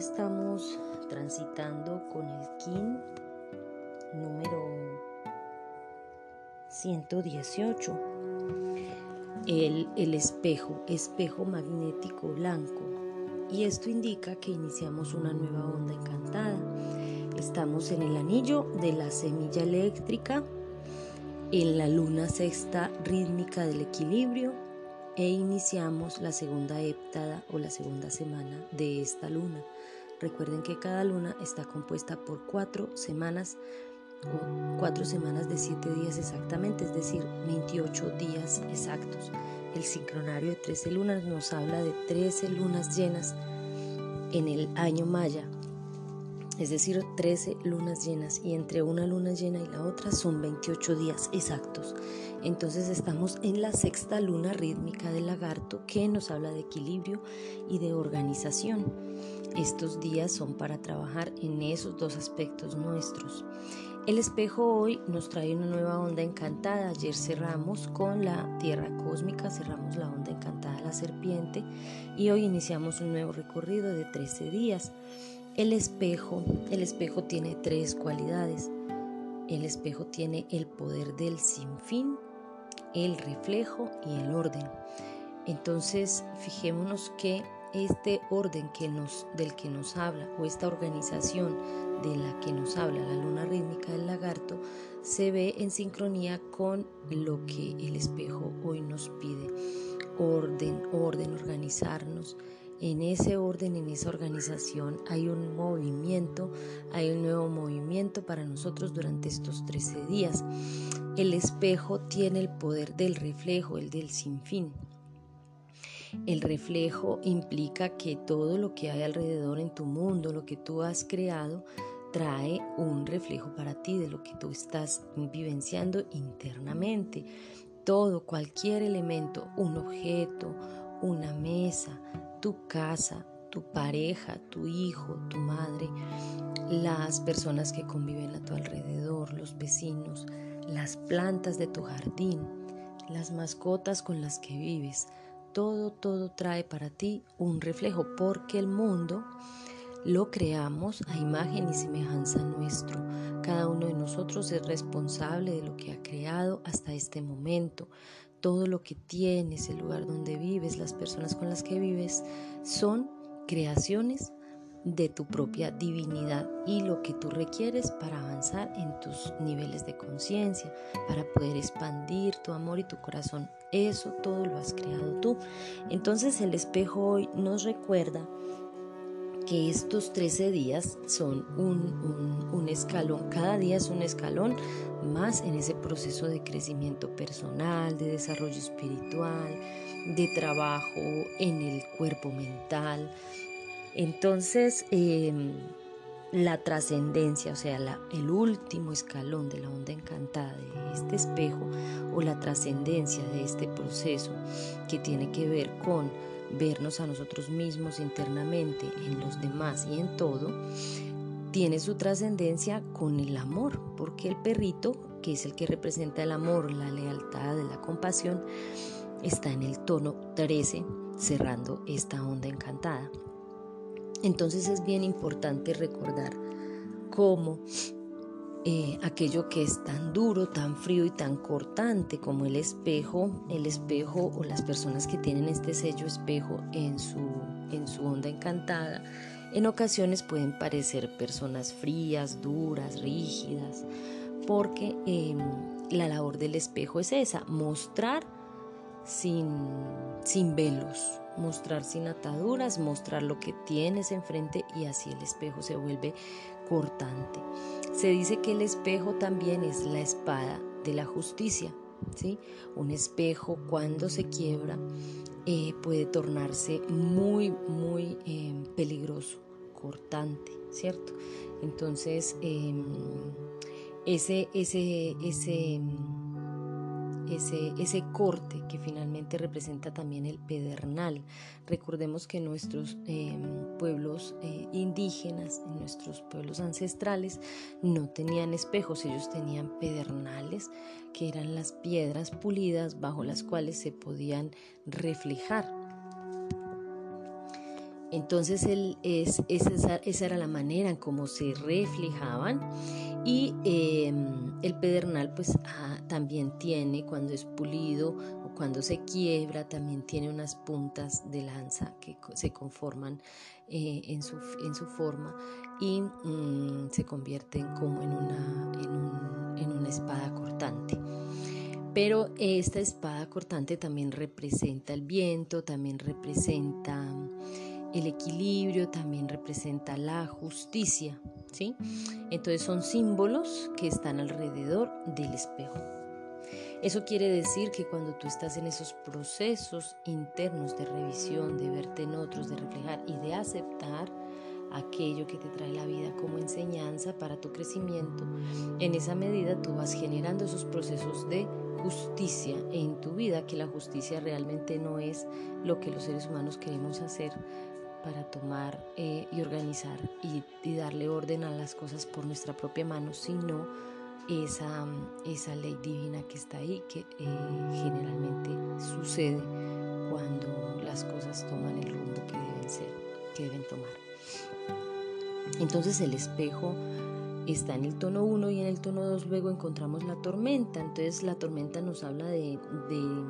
estamos transitando con el KIN número 118. El, el espejo, espejo magnético blanco. Y esto indica que iniciamos una nueva onda encantada. Estamos en el anillo de la semilla eléctrica, en la luna sexta rítmica del equilibrio e iniciamos la segunda heptada o la segunda semana de esta luna. Recuerden que cada luna está compuesta por cuatro semanas o cuatro semanas de siete días exactamente, es decir, 28 días exactos. El sincronario de 13 lunas nos habla de 13 lunas llenas en el año maya, es decir, 13 lunas llenas y entre una luna llena y la otra son 28 días exactos. Entonces estamos en la sexta luna rítmica del lagarto que nos habla de equilibrio y de organización. Estos días son para trabajar en esos dos aspectos nuestros. El espejo hoy nos trae una nueva onda encantada. Ayer cerramos con la tierra cósmica, cerramos la onda encantada de la serpiente y hoy iniciamos un nuevo recorrido de 13 días. El espejo, el espejo tiene tres cualidades. El espejo tiene el poder del sinfín, el reflejo y el orden. Entonces, fijémonos que este orden que nos, del que nos habla o esta organización de la que nos habla la luna rítmica del lagarto se ve en sincronía con lo que el espejo hoy nos pide. Orden, orden, organizarnos. En ese orden, en esa organización hay un movimiento, hay un nuevo movimiento para nosotros durante estos 13 días. El espejo tiene el poder del reflejo, el del sinfín. El reflejo implica que todo lo que hay alrededor en tu mundo, lo que tú has creado, trae un reflejo para ti de lo que tú estás vivenciando internamente. Todo, cualquier elemento, un objeto, una mesa, tu casa, tu pareja, tu hijo, tu madre, las personas que conviven a tu alrededor, los vecinos, las plantas de tu jardín, las mascotas con las que vives, todo, todo trae para ti un reflejo, porque el mundo lo creamos a imagen y semejanza nuestro. Cada uno de nosotros es responsable de lo que ha creado hasta este momento. Todo lo que tienes, el lugar donde vives, las personas con las que vives, son creaciones de tu propia divinidad y lo que tú requieres para avanzar en tus niveles de conciencia, para poder expandir tu amor y tu corazón. Eso todo lo has creado tú. Entonces el espejo hoy nos recuerda que estos 13 días son un, escalón, cada día es un escalón más en ese proceso de crecimiento personal, de desarrollo espiritual, de trabajo en el cuerpo mental, entonces, em, la trascendencia, o sea, el último escalón de la onda encantada de este espejo o la trascendencia de este proceso que tiene que ver con vernos a nosotros mismos internamente, en los demás y en todo, tiene su trascendencia con el amor, porque el perrito, que es el que representa el amor, la lealtad, la compasión, está en el tono 13, cerrando esta onda encantada. Entonces es bien importante recordar cómo eh, aquello que es tan duro, tan frío y tan cortante como el espejo, el espejo o las personas que tienen este sello espejo en su, en su onda encantada, en ocasiones pueden parecer personas frías, duras, rígidas, porque em, la labor del espejo es esa, mostrar sin, sin velos, mostrar sin ataduras, mostrar lo que tienes enfrente y así el espejo se vuelve cortante. Se dice que el espejo también es la espada de la justicia. ¿sí? Un espejo cuando se quiebra eh, puede tornarse muy, muy em, peligroso, cortante, ¿cierto? Entonces, em, ese, ese, ese ese, corte que finalmente representa también el pedernal. Recordemos que nuestros em, pueblos eh, indígenas, nuestros pueblos ancestrales, no tenían espejos, ellos tenían pedernales, que eran las piedras pulidas bajo las cuales se podían reflejar. Entonces es, esa, esa, era la manera en cómo se reflejaban y em, el pedernal pues ah, también tiene cuando es pulido o cuando se quiebra también tiene unas puntas de lanza que se conforman eh, en, su, en, su, forma y mm, se convierten como en una, en, en una espada cortante. Pero esta espada cortante también representa el viento, también representa el equilibrio, también representa la justicia, ¿sí? Entonces son símbolos que están alrededor del espejo. Eso quiere decir que cuando tú estás en esos procesos internos de revisión, de verte en otros, de reflejar y de aceptar aquello que te trae la vida como enseñanza para tu crecimiento, en esa medida tú vas generando esos procesos de justicia en tu vida, que la justicia realmente no es lo que los seres humanos queremos hacer para tomar eh, y organizar y, darle orden a las cosas por nuestra propia mano, sino esa, esa ley divina que está ahí, que eh, generalmente sucede cuando las cosas toman el rumbo que deben ser, que deben tomar. Entonces el espejo está en el tono 1 y en el tono 2 luego encontramos la tormenta. Entonces la tormenta nos habla de, de,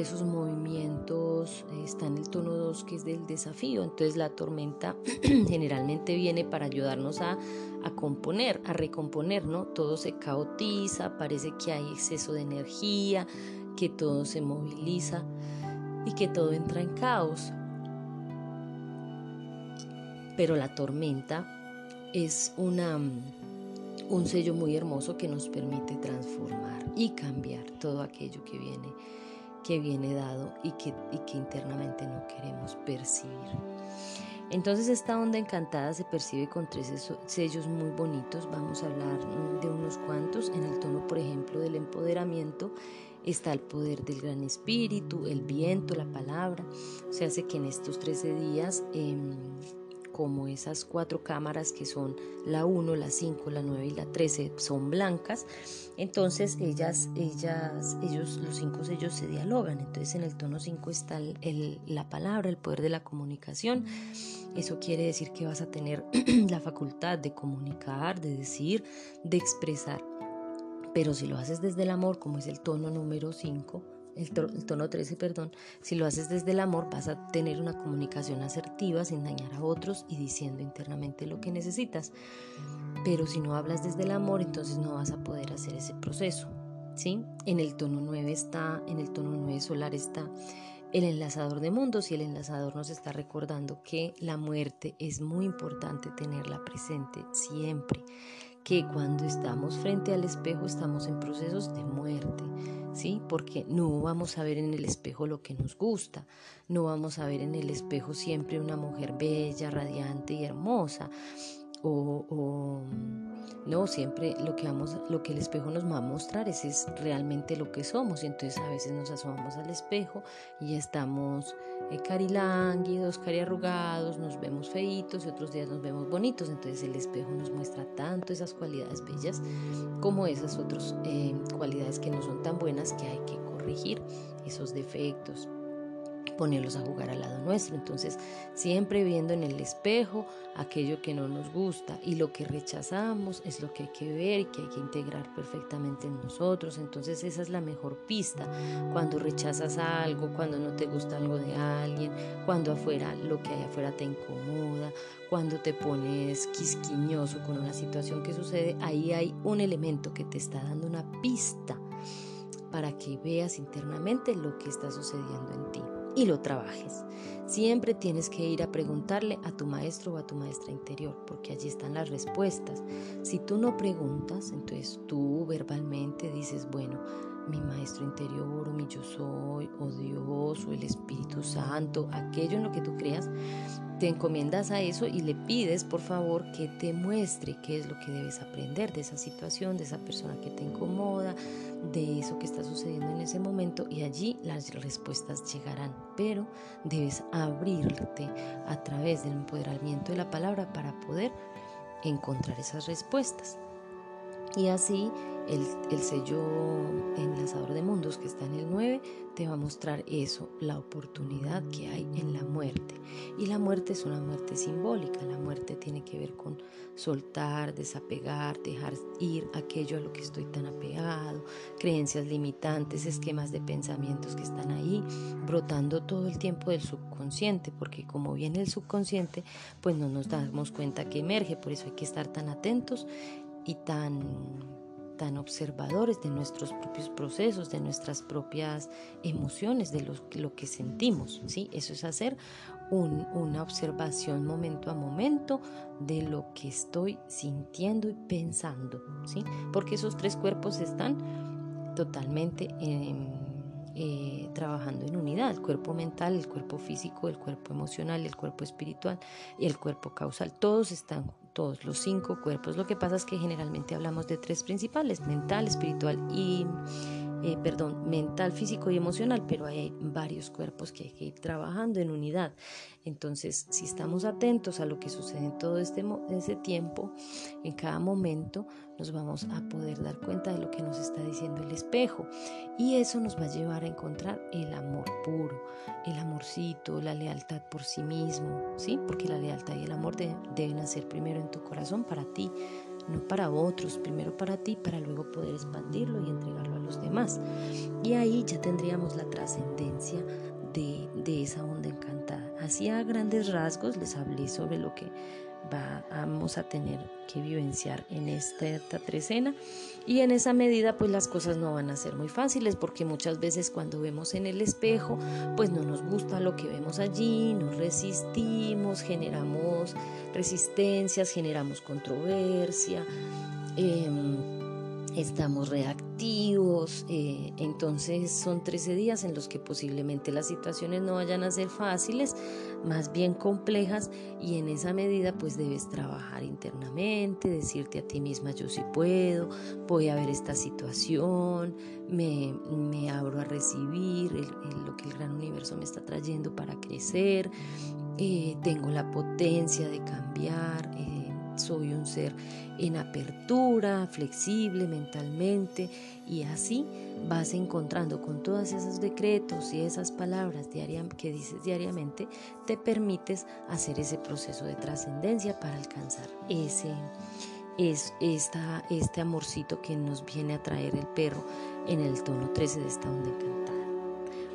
esos movimientos, está en el tono 2 que es del desafío. Entonces la tormenta generalmente viene para ayudarnos a, a componer, a recomponer, ¿no? Todo se caotiza, parece que hay exceso de energía, que todo se moviliza y que todo entra en caos. Pero la tormenta es una, un sello muy hermoso que nos permite transformar y cambiar todo aquello que viene, que viene dado y que, y que internamente no queremos percibir. Entonces esta onda encantada se percibe con tres sellos muy bonitos. Vamos a hablar de unos cuantos. En el tono, por ejemplo, del empoderamiento está el poder del gran espíritu, el viento, la palabra. O sea, hace que en estos 13 días... Eh, como esas cuatro cámaras que son la 1, la 5, la 9 y la 13 son blancas, entonces ellas, ellas, ellos, los cinco sellos se dialogan. Entonces en el tono 5 está la palabra, el poder de la comunicación. Eso quiere decir que vas a tener la facultad de comunicar, de decir, de expresar. Pero si lo haces desde el amor, como es el tono número 5, el, tono 13, perdón, si lo haces desde el amor vas a tener una comunicación asertiva sin dañar a otros y diciendo internamente lo que necesitas. Pero si no hablas desde el amor, entonces no vas a poder hacer ese proceso. ¿sí? En el tono 9 está, en el tono 9 solar está el enlazador de mundos y el enlazador nos está recordando que la muerte es muy importante tenerla presente siempre, que cuando estamos frente al espejo estamos en procesos de muerte ¿sí? Porque no vamos a ver en el espejo lo que nos gusta, no vamos a ver en el espejo siempre una mujer bella, radiante y hermosa. O, no, siempre lo que, vamos, lo que el espejo nos va a mostrar es, es realmente lo que somos. Y entonces a veces nos asomamos al espejo y estamos eh, carilánguidos, cariarrugados, nos vemos feitos y otros días nos vemos bonitos. Entonces el espejo nos muestra tanto esas cualidades bellas como esas otras eh, cualidades que no son tan buenas que hay que corregir esos defectos ponerlos a jugar al lado nuestro. Entonces, siempre viendo en el espejo aquello que no nos gusta y lo que rechazamos es lo que hay que ver y que hay que integrar perfectamente en nosotros. Entonces, esa es la mejor pista. Cuando rechazas algo, cuando no te gusta algo de alguien, cuando afuera lo que hay afuera te incomoda, cuando te pones quisquiñoso con una situación que sucede, ahí hay un elemento que te está dando una pista para que veas internamente lo que está sucediendo en ti y lo trabajes. Siempre tienes que ir a preguntarle a tu maestro o a tu maestra interior, porque allí están las respuestas. Si tú no preguntas, entonces tú verbalmente dices, bueno, mi maestro interior o mi yo soy o Dios o el Espíritu Santo, aquello en lo que tú creas, te encomiendas a eso y le pides por favor que te muestre qué es lo que debes aprender de esa situación, de esa persona que te incomoda, de eso que está sucediendo en ese momento y allí las respuestas llegarán, pero debes abrirte a través del empoderamiento de la palabra para poder encontrar esas respuestas. Y así el, sello enlazador de mundos que está en el 9 te va a mostrar eso, la oportunidad que hay en la muerte. Y la muerte es una muerte simbólica, la muerte tiene que ver con soltar, desapegar, dejar ir aquello a lo que estoy tan apegado, creencias limitantes, esquemas de pensamientos que están ahí, brotando todo el tiempo del subconsciente, porque como viene el subconsciente, pues no nos damos cuenta que emerge, por eso hay que estar tan atentos y tan tan observadores de nuestros propios procesos, de nuestras propias emociones, de lo, que sentimos. ¿sí? Eso es hacer una observación momento a momento de lo que estoy sintiendo y pensando. ¿sí? Porque esos tres cuerpos están totalmente eh, trabajando en unidad, el cuerpo mental, el cuerpo físico, el cuerpo emocional, el cuerpo espiritual y el cuerpo causal. Todos están todos los cinco cuerpos. Lo que pasa es que generalmente hablamos de tres principales, mental, espiritual y, eh, perdón, mental, físico y emocional, pero hay varios cuerpos que hay que ir trabajando en unidad. Entonces, si estamos atentos a lo que sucede en todo este ese tiempo, en cada momento, nos vamos a poder dar cuenta de lo que nos está diciendo el espejo. Y eso nos va a llevar a encontrar el amor puro, el amorcito, la lealtad por sí mismo, ¿sí? Porque la lealtad y el amor deben nacer primero en tu corazón para ti, no para otros, primero para ti, para luego poder expandirlo y entregarlo a los demás. Y ahí ya tendríamos la trascendencia de, de esa onda encantada. Así a grandes rasgos les hablé sobre lo que vamos a tener que vivenciar en esta trecena y en esa medida pues las cosas no van a ser muy fáciles porque muchas veces cuando vemos en el espejo pues no nos gusta lo que vemos allí, nos resistimos, generamos resistencias, generamos controversia. Em, estamos reactivos, eh, entonces son 13 días en los que posiblemente las situaciones no vayan a ser fáciles, más bien complejas y en esa medida pues debes trabajar internamente, decirte a ti misma yo sí puedo, voy a ver esta situación, me, abro a recibir lo que el gran universo me está trayendo para crecer, eh, tengo la potencia de cambiar. Eh, soy un ser en apertura, flexible mentalmente y así vas encontrando con todos esos decretos y esas palabras que dices diariamente, te permites hacer ese proceso de trascendencia para alcanzar ese es esta, este amorcito que nos viene a traer el perro en el tono 13 de esta onda encantada.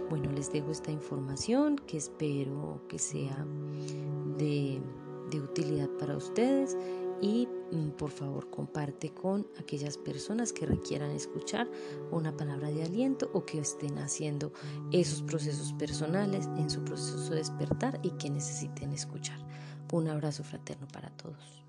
Bueno, les dejo esta información que espero que sea de de utilidad para ustedes y mm, por favor comparte con aquellas personas que requieran escuchar una palabra de aliento o que estén haciendo esos procesos personales en su proceso de despertar y que necesiten escuchar. Un abrazo fraterno para todos.